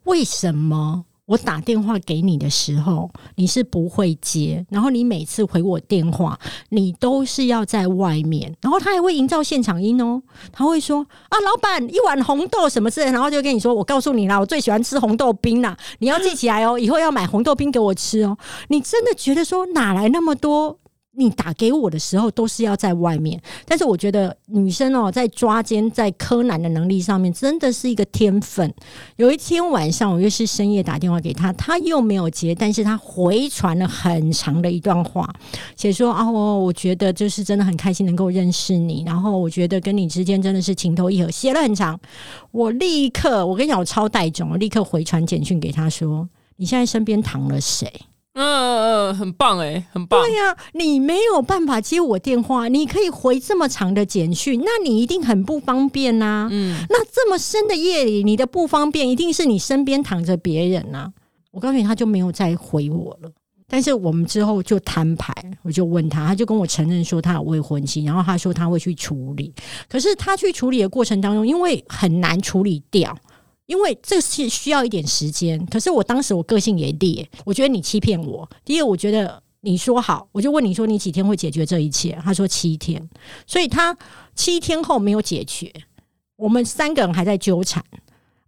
Speaker 2: 为什么？我打电话给你的时候，你是不会接，然后你每次回我电话，你都是要在外面，然后他还会营造现场音哦，他会说啊，老板一碗红豆什么之类，然后就跟你说，我告诉你啦，我最喜欢吃红豆冰啦，你要记起来哦，以后要买红豆冰给我吃哦。你真的觉得说哪来那么多？你打给我的时候都是要在外面，但是我觉得女生哦，在抓奸、在柯南的能力上面，真的是一个天分。有一天晚上，我又是深夜打电话给他，他又没有接，但是他回传了很长的一段话，写说啊，我我觉得就是真的很开心能够认识你，然后我觉得跟你之间真的是情投意合，写了很长。我立刻，我跟你讲，我超带种，我立刻回传简讯给他说，你现在身边躺了谁？
Speaker 1: 嗯嗯，很棒哎，很棒。
Speaker 2: 对呀，你没有办法接我电话，你可以回这么长的简讯，那你一定很不方便呐。嗯，那这么深的夜里，你的不方便一定是你身边躺着别人呐。我告诉你，他就没有再回我了。但是我们之后就摊牌，我就问他，他就跟我承认说他有未婚妻，然后他说他会去处理。可是他去处理的过程当中，因为很难处理掉。因为这是需要一点时间，可是我当时我个性也烈，我觉得你欺骗我。第二，我觉得你说好，我就问你说你几天会解决这一切？他说七天，所以他七天后没有解决，我们三个人还在纠缠，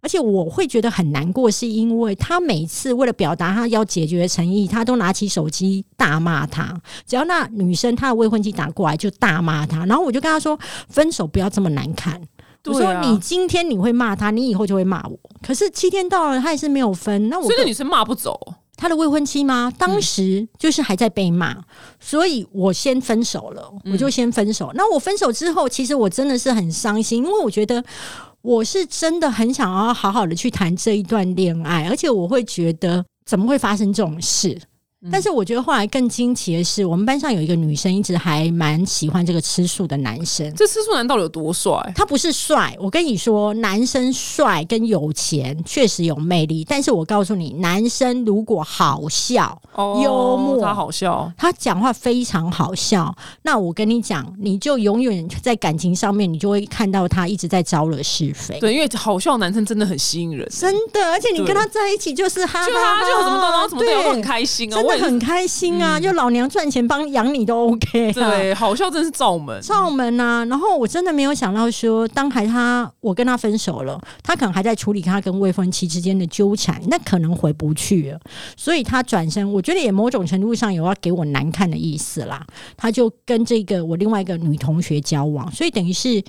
Speaker 2: 而且我会觉得很难过，是因为他每次为了表达他要解决的诚意，他都拿起手机大骂他，只要那女生他的未婚妻打过来就大骂他，然后我就跟他说分手不要这么难看。我说你今天你会骂他，你以后就会骂我。可是七天到了，他还是没有分。那我
Speaker 1: 这个女生骂不走
Speaker 2: 他的未婚妻吗？当时就是还在被骂，所以我先分手了。我就先分手。那我分手之后，其实我真的是很伤心，因为我觉得我是真的很想要好好的去谈这一段恋爱，而且我会觉得怎么会发生这种事。但是我觉得后来更惊奇的是，我们班上有一个女生一直还蛮喜欢这个吃素的男生。
Speaker 1: 这吃素男到底有多帅？
Speaker 2: 他不是帅，我跟你说，男生帅跟有钱确实有魅力。但是我告诉你，男生如果好笑、幽默，
Speaker 1: 他好笑，
Speaker 2: 他讲话非常好笑。那我跟你讲，你就永远在感情上面，你就会看到他一直在招惹是非。
Speaker 1: 对，因为好笑男生真的很吸引人，
Speaker 2: 真的。而且你跟他在一起就是哈哈，
Speaker 1: 就他就什么然后什么都很开心啊。
Speaker 2: 很开心啊！就老娘赚钱帮养你都 OK。
Speaker 1: 对，好笑真是罩门，
Speaker 2: 罩门啊！然后我真的没有想到说，当还他我跟他分手了，他可能还在处理他跟未婚妻之间的纠缠，那可能回不去了。所以他转身，我觉得也某种程度上有要给我难看的意思啦。他就跟这个我另外一个女同学交往，所以等于是。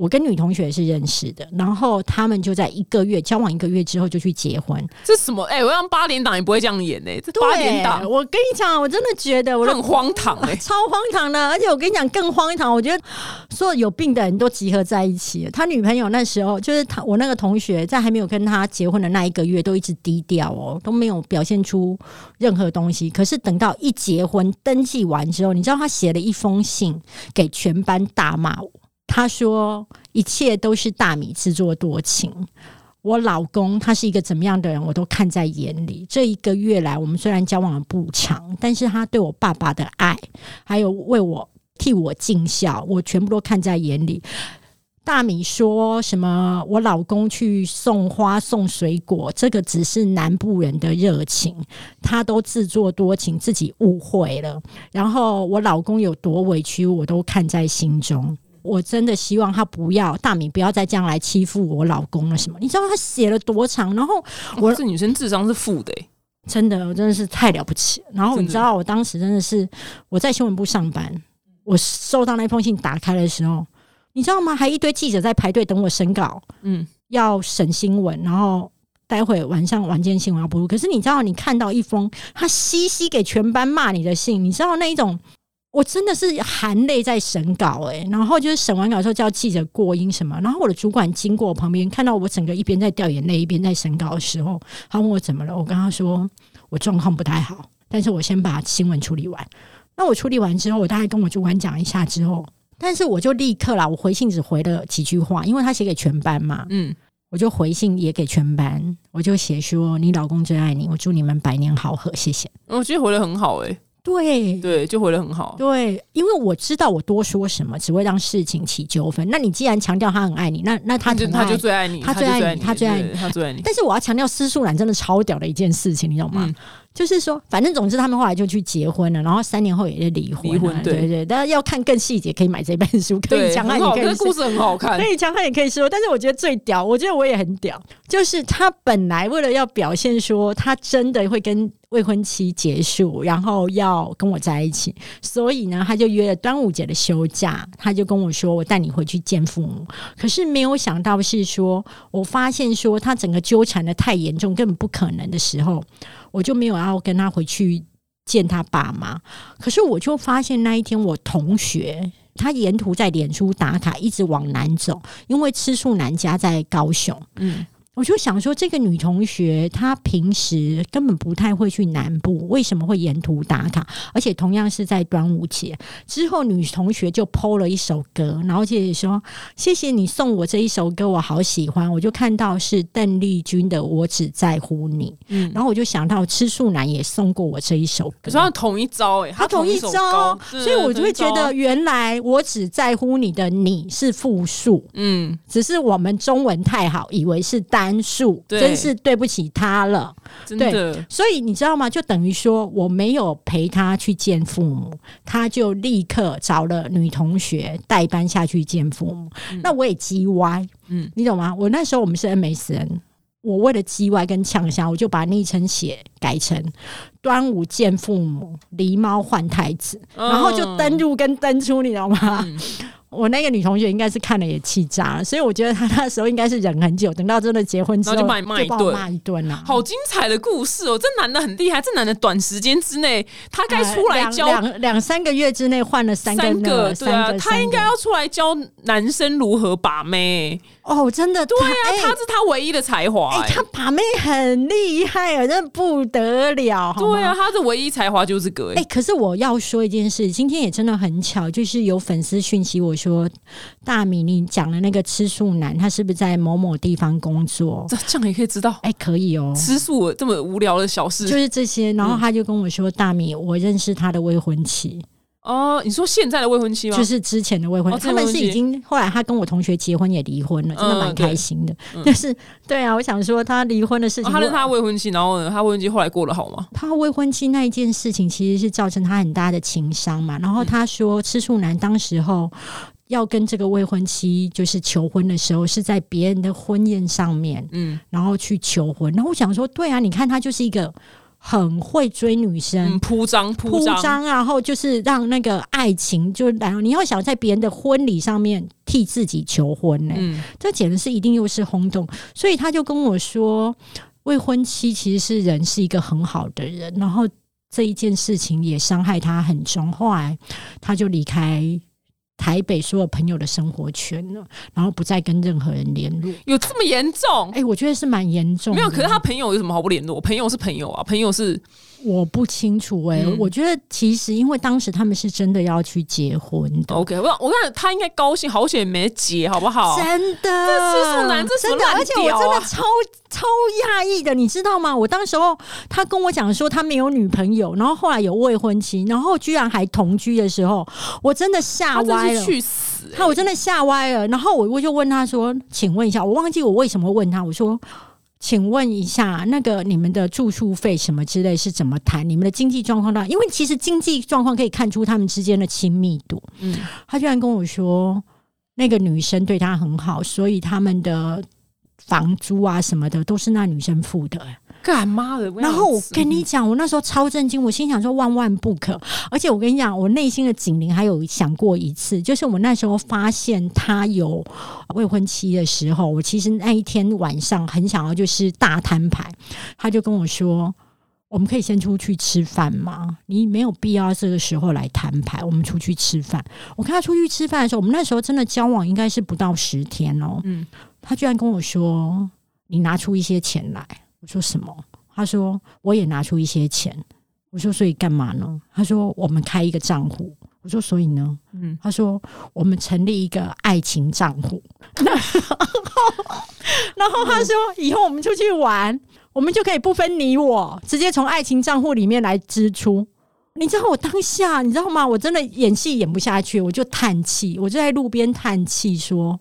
Speaker 2: 我跟女同学是认识的，然后他们就在一个月交往一个月之后就去结婚。
Speaker 1: 这什么？哎，我让八点档也不会这样演呢。这八点档，
Speaker 2: 我跟你讲，我真的觉得我
Speaker 1: 很荒唐哎，
Speaker 2: 超荒唐的。而且我跟你讲更荒唐，我觉得所有有病的人都集合在一起。他女朋友那时候就是他，我那个同学在还没有跟他结婚的那一个月都一直低调哦，都没有表现出任何东西。可是等到一结婚登记完之后，你知道他写了一封信给全班大骂我。他说：“一切都是大米自作多情。我老公他是一个怎么样的人，我都看在眼里。这一个月来，我们虽然交往不长，但是他对我爸爸的爱，还有为我替我尽孝，我全部都看在眼里。”大米说什么？我老公去送花送水果，这个只是南部人的热情，他都自作多情，自己误会了。然后我老公有多委屈，我都看在心中。我真的希望他不要大米不要再这样来欺负我老公了，什么？你知道他写了多长？然后我
Speaker 1: 这女生智商是负的，
Speaker 2: 真的，我真的是太了不起。然后你知道我当时真的是我在新闻部上班，我收到那封信打开的时候，你知道吗？还一堆记者在排队等我审稿，嗯，要审新闻，然后待会晚上晚间新闻要播。可是你知道，你看到一封他西西给全班骂你的信，你知道那一种。我真的是含泪在审稿哎，然后就是审完稿之后叫记者过音什么，然后我的主管经过我旁边，看到我整个一边在掉眼泪一边在审稿的时候，他问我怎么了，我跟他说我状况不太好，但是我先把新闻处理完。那我处理完之后，我大概跟我主管讲一下之后，但是我就立刻啦，我回信只回了几句话，因为他写给全班嘛，嗯，我就回信也给全班，我就写说你老公最爱你，我祝你们百年好合，谢谢。
Speaker 1: 我觉得回的很好哎。
Speaker 2: 对
Speaker 1: 对，就回的很好。
Speaker 2: 对，因为我知道我多说什么只会让事情起纠纷。那你既然强调他很爱你，那那他
Speaker 1: 就他就最爱你，
Speaker 2: 他最爱你，他最爱你，
Speaker 1: 他最爱你。
Speaker 2: 但是我要强调，私素兰真的超屌的一件事情，你知道吗？就是说，反正总之他们后来就去结婚了，然后三年后也是离婚。
Speaker 1: 离婚对
Speaker 2: 对对，大家要看更细节，可以买这本书，可以
Speaker 1: 对，
Speaker 2: 强悍
Speaker 1: 很好，
Speaker 2: 也可以
Speaker 1: 故事很好看
Speaker 2: 可。以强悍也可以说，但是我觉得最屌，我觉得我也很屌，就是他本来为了要表现说他真的会跟未婚妻结束，然后要跟我在一起，所以呢，他就约了端午节的休假，他就跟我说我带你回去见父母。可是没有想到是说，我发现说他整个纠缠的太严重，根本不可能的时候，我就没有要跟他回去见他爸妈。可是我就发现那一天我同学。他沿途在脸书打卡，一直往南走，因为吃素男家在高雄。
Speaker 1: 嗯，
Speaker 2: 我就想说，这个女同学她平时根本不太会去南部，为什么会沿途打卡？而且同样是在端午节之后，女同学就 PO 了一首歌，然后姐姐说：“谢谢你送我这一首歌，我好喜欢。”我就看到是邓丽君的《我只在乎你》，
Speaker 1: 嗯
Speaker 2: 然后我就想到吃素男也送过我这一首歌
Speaker 1: 可是。他同一招哎，
Speaker 2: 他同一招所以我就会觉，得，原来我只在乎你的你是复数，
Speaker 1: 嗯，
Speaker 2: 只是我们中文太好，以为是单数，真是对不起他了。
Speaker 1: 真的，
Speaker 2: 所以你知道吗？就等于说我没有陪他去见父母，他就立刻找了女同学代班下去见父母。那我也叽歪，
Speaker 1: 嗯
Speaker 2: 嗯，你懂吗？我那时候我们是 MSN。我为了叽歪跟呛虾，我就把昵称写改成“端午见父母，狸猫换太子”，然后就登入跟登出，你知道吗？
Speaker 1: 嗯
Speaker 2: 我那个女同学应该是看了也气炸了，所以我觉得她那时候应该是忍很久，等到真的结婚之后
Speaker 1: 就骂你骂一顿
Speaker 2: 一顿啊。
Speaker 1: 好精彩的故事哦！这男的很厉害，这男的短时间之内，他该出来
Speaker 2: 呃
Speaker 1: 教
Speaker 2: 两两两三个月之内换了三个
Speaker 1: 三个，对啊，他应该要出来教男生如何把妹。
Speaker 2: 哦，真的对
Speaker 1: 对啊，
Speaker 2: 哎
Speaker 1: 他是他唯一的才华、
Speaker 2: 哎、
Speaker 1: 哎
Speaker 2: 他把妹很厉害啊，真的不得了。
Speaker 1: 对啊，。他的唯一才华就是这个、
Speaker 2: 哎、
Speaker 1: 哎、
Speaker 2: 可是我要说一件事，今天也真的很巧，就是有粉丝讯息我说，大米你讲的那个吃素男，他是不是在某某地方工作？
Speaker 1: 这这样也可以知道
Speaker 2: 哎、可以哦，
Speaker 1: 吃素这么无聊的小事就
Speaker 2: 是这些。然后他就跟我说，大米，我认识他的未婚妻，
Speaker 1: 哦。你说现在的未婚妻吗？
Speaker 2: 就是之前的未婚，
Speaker 1: 哦
Speaker 2: 他们是已经后来他跟我同学结婚也离婚了，真的蛮开心的。
Speaker 1: 嗯
Speaker 2: 就是对啊，我想说他离婚的事情，
Speaker 1: 哦他
Speaker 2: 是
Speaker 1: 他未婚妻，然后呢，他未婚妻后来过得好吗？
Speaker 2: 他未婚妻那一件事情，其实是造成他很大的情伤嘛。然后他说，吃素男当时候要跟这个未婚妻就是求婚的时候，是在别人的婚宴上面，
Speaker 1: 嗯
Speaker 2: 然后去求婚。然后我想说，对啊，你看他就是一个很会追女生。
Speaker 1: 嗯，铺张铺
Speaker 2: 铺
Speaker 1: 张，
Speaker 2: 然后就是让那个爱情就然后你要想在别人的婚礼上面替自己求婚呢、
Speaker 1: 嗯，
Speaker 2: 这简直是一定又是轰动，所以他就跟我说，未婚妻其实是人是一个很好的人，然后这一件事情也伤害他很重，后来他就离开。台北所有朋友的生活圈了，然后不再跟任何人联络。
Speaker 1: 有这么严重？
Speaker 2: 哎、我觉得是蛮严重的。
Speaker 1: 没有，可是他朋友有什么好不联络？朋友是朋友啊，朋友是
Speaker 2: 我不清楚哎、
Speaker 1: 嗯
Speaker 2: 我觉得其实因为当时他们是真的要去结婚的
Speaker 1: ，OK。我我看他应该高兴，好险没结，好不好？
Speaker 2: 真的，真的，而且我真的超超讶异的，你知道吗？我当时候他跟我讲说他没有女朋友，然后后来有未婚妻，然后居然还同居的时候，我真的吓歪了。
Speaker 1: 去死、欸！
Speaker 2: 他我真的吓歪了，然后我我就问他说：“请问一下，我忘记我为什么问他，我说。”请问一下，那个你们的住宿费什么之类是怎么谈？你们的经济状况到？因为其实经济状况可以看出他们之间的亲密度。
Speaker 1: 嗯，
Speaker 2: 他居然跟我说，那个女生对他很好，所以他们的房租啊什么的都是那女生付的。
Speaker 1: 干妈的！
Speaker 2: 然后我跟你讲，我那时候超震惊，我心想说万万不可。而且我跟你讲，我内心的警铃还有想过一次，就是我那时候发现他有未婚妻的时候，我其实那一天晚上很想要就是大摊牌，他就跟我说。我们可以先出去吃饭吗？你没有必要这个时候来摊牌，我们出去吃饭。我跟他出去吃饭的时候，我们那时候真的交往应该是不到十天哦。
Speaker 1: 嗯
Speaker 2: 他居然跟我说：“你拿出一些钱来。”我说：“什么？”他说：“我也拿出一些钱。”我说：“所以干嘛呢？”他说：“我们开一个账户。”我说：“所以呢？”
Speaker 1: 嗯，
Speaker 2: 他说：“我们成立一个爱情账户。*laughs* ”然后，然后他说：“以后我们出去玩，我们就可以不分你我，直接从爱情账户里面来支出。”你知道我当下，你知道吗？我真的演戏演不下去，我就叹气，我就在路边叹气说：“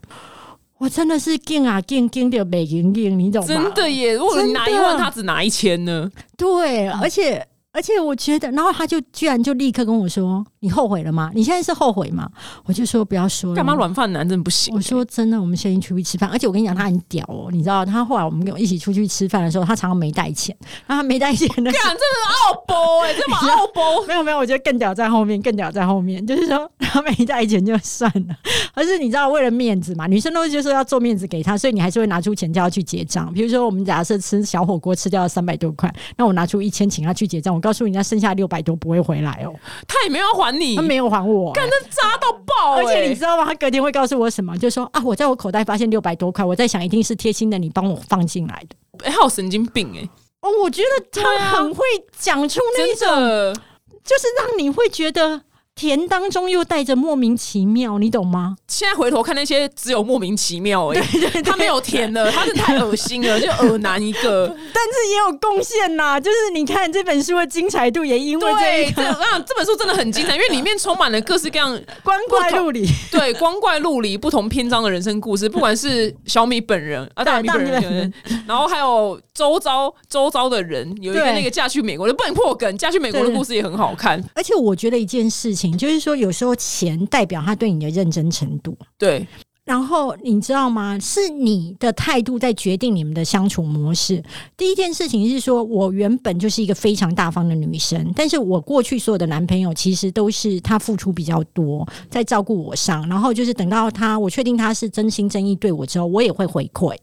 Speaker 2: 我真的是劲啊劲劲的没劲劲，你懂吗？
Speaker 1: 真的耶！如果你拿一万，他只拿一千呢？
Speaker 2: 对，而且。而且我觉得，然后他就居然就立刻跟我说：“你后悔了吗？你现在是后悔吗？”我就说：“不要说了。”
Speaker 1: 干嘛软饭男真不行？
Speaker 2: 我说真的，我们先出去吃饭。而且我跟你讲，他很屌哦，你知道，他后来我们跟我一起出去吃饭的时候，他常常没带钱，然后他没带钱的，
Speaker 1: 干，真的是傲波哎，这么傲波？*laughs*
Speaker 2: 没有没有，我觉得更屌在后面，更屌在后面，就是说他没带钱就算了，而是你知道为了面子嘛，女生都会就是要做面子给他，所以你还是会拿出钱叫他去结账。比如说我们假设吃小火锅吃掉了三百多块，那我拿出一千请他去结账，我告诉人家剩下。六百多不会回来哦，
Speaker 1: 他也没有还你，
Speaker 2: 他没有还我，
Speaker 1: 干那渣到爆！
Speaker 2: 而且你知道吗？他隔天会告诉我什么？就说啊，我在我口袋发现六百多块，我在想一定是贴心的你帮我放进来的。
Speaker 1: 哎，他有神经病哎！
Speaker 2: 哦，我觉得他很会讲出那种，就是让你会觉得。甜当中又带着莫名其妙，你懂吗？
Speaker 1: 现在回头看那些只有莫名其妙哎，他没有甜的，他是太恶心了，就恶男一个。*laughs*
Speaker 2: 但是也有贡献呐，就是你看这本书的精彩度也因为这
Speaker 1: 这 *laughs* 啊这本书真的很精彩，因为里面充满了各式各样
Speaker 2: 光怪陆离，
Speaker 1: 对光怪陆离不同篇章的人生故事，不管是小米本人啊，大米本人，然后还有周遭周遭的人，有一个那个嫁去美国的不能破梗，嫁去美国的故事也很好看。
Speaker 2: 而且我觉得一件事情。就是说，有时候钱代表他对你的认真程度。
Speaker 1: 对，
Speaker 2: 然后你知道吗？是你的态度在决定你们的相处模式。第一件事情是说，我原本就是一个非常大方的女生，但是我过去所有的男朋友其实都是他付出比较多，在照顾我上。然后就是等到他，我确定他是真心真意对我之后，我也会回馈。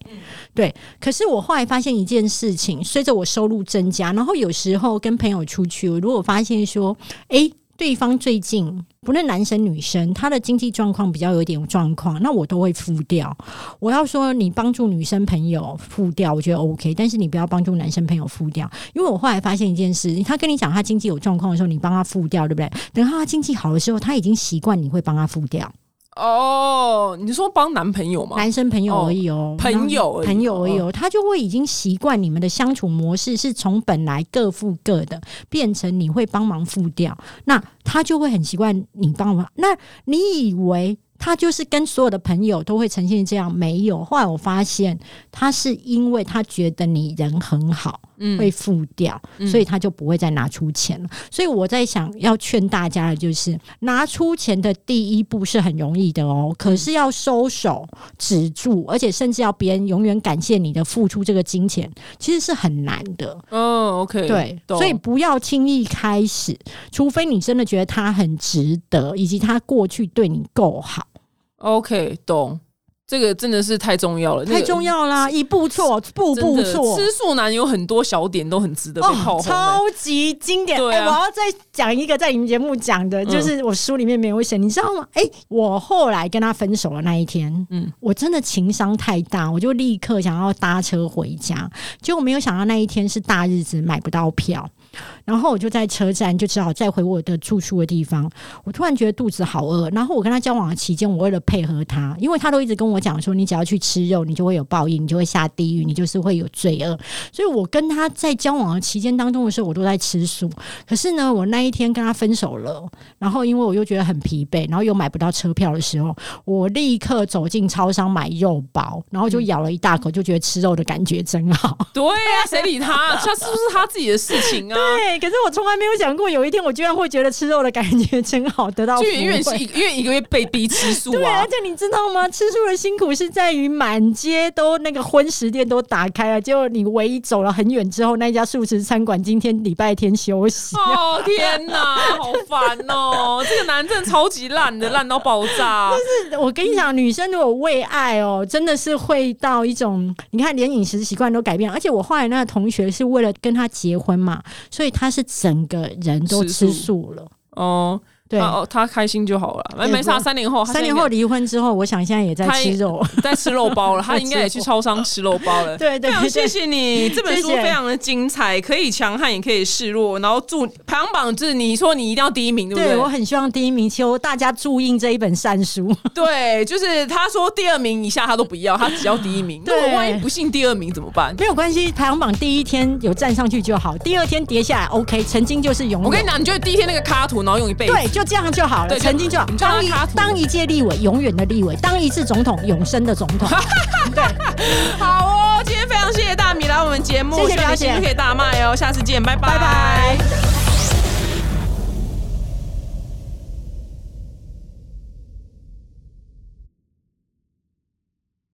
Speaker 2: 对，可是我后来发现一件事情，随着我收入增加，然后有时候跟朋友出去，如果发现说，哎。对方最近不论男生女生，他的经济状况比较有点状况，那我都会付掉。我要说，你帮助女生朋友付掉，我觉得 OK，但是你不要帮助男生朋友付掉，因为我后来发现一件事，他跟你讲他经济有状况的时候，你帮他付掉，对不对？等他经济好的时候，他已经习惯你会帮他付掉。
Speaker 1: 哦，你说帮男朋友吗？
Speaker 2: 男生朋友而已哦，
Speaker 1: 朋友
Speaker 2: 朋友而已哦，他就会已经习惯你们的相处模式是从本来各付各的，变成你会帮忙付掉，那他就会很习惯你帮忙。那你以为？他就是跟所有的朋友都会呈现这样，没有。后来我发现，他是因为他觉得你人很好，嗯，会付掉，所以他就不会再拿出钱了。所以我在想要劝大家的就是，拿出钱的第一步是很容易的哦，可是要收手止住，而且甚至要别人永远感谢你的付出，这个金钱其实是很难的。
Speaker 1: 哦，OK，
Speaker 2: 对，所以不要轻易开始，除非你真的觉得他很值得，以及他过去对你够好。
Speaker 1: OK，懂，这个真的是太重要了，
Speaker 2: 太重要啦！一步错，步步错。
Speaker 1: 吃素男有很多小点都很值得被炮
Speaker 2: 超级经典。哎，我要再讲一个，在你们节目讲的，就是我书里面没有写，你知道吗？哎，我后来跟他分手的那一天，嗯，我真的情商太大，我就立刻想要搭车回家，结果没有想到那一天是大日子，买不到票。然后我就在车站，就只好再回我的住宿的地方。我突然觉得肚子好饿。然后我跟他交往的期间，我为了配合他，因为他都一直跟我讲说，你只要去吃肉，你就会有报应，你就会下地狱，你就是会有罪恶。所以我跟他在交往的期间当中的时候，我都在吃素。可是呢，我那一天跟他分手了，然后因为我又觉得很疲惫，然后又买不到车票的时候，我立刻走进超商买肉包，然后就咬了一大口，就觉得吃肉的感觉真好。
Speaker 1: 对呀，谁理他？他是不是他自己的事情啊？
Speaker 2: 对，可是我从来没有想过，有一天我居然会觉得吃肉的感觉真好，得到。
Speaker 1: 因为因为一个月被逼吃素啊。对，
Speaker 2: 而且你知道吗？吃素的辛苦是在于满街都那个荤食店都打开了，结果你唯一走了很远之后，那家素食餐馆今天礼拜天休息。
Speaker 1: 哦天哪，好烦哦！这个男真的超级烂的，烂到爆炸。*laughs*
Speaker 2: 但是我跟你讲，女生如果为爱哦，真的是会到一种，你看连饮食习惯都改变。而且我后来那个同学是为了跟他结婚嘛。所以他是整个人都吃素了哦。
Speaker 1: 对哦，他开心就好了，没没啥。三年后，
Speaker 2: 三年后离婚之后，我想现在也在吃肉，*laughs*
Speaker 1: 在吃肉包了。他 *laughs* 应该也去超商吃肉包了。
Speaker 2: 对对，
Speaker 1: 谢谢你，*laughs* 这本书非常的精彩，可以强悍也可以示弱。然后祝排行榜是你说你一定要第一名，对不对？
Speaker 2: 我很希望第一名，求大家注印这一本善书。
Speaker 1: 对，就是他说第二名以下他都不要，他只要第一名。如果万一不幸第二名怎么办？
Speaker 2: 没有关系，排行榜第一天有站上去就好，第二天跌下来 OK。曾经就是勇。
Speaker 1: 我跟你讲，你就第一天那个卡图，然后用一辈子。
Speaker 2: 对。就这样就好了，曾经就好。
Speaker 1: 就
Speaker 2: 当一当一届立委，永远的立委；当一次总统，永生的总统。*laughs*
Speaker 1: 好哦，今天非常谢谢大米来我们节目，
Speaker 2: 谢谢
Speaker 1: 希望你
Speaker 2: 表姐
Speaker 1: 可以大卖哦，下次见，拜拜
Speaker 2: 拜拜。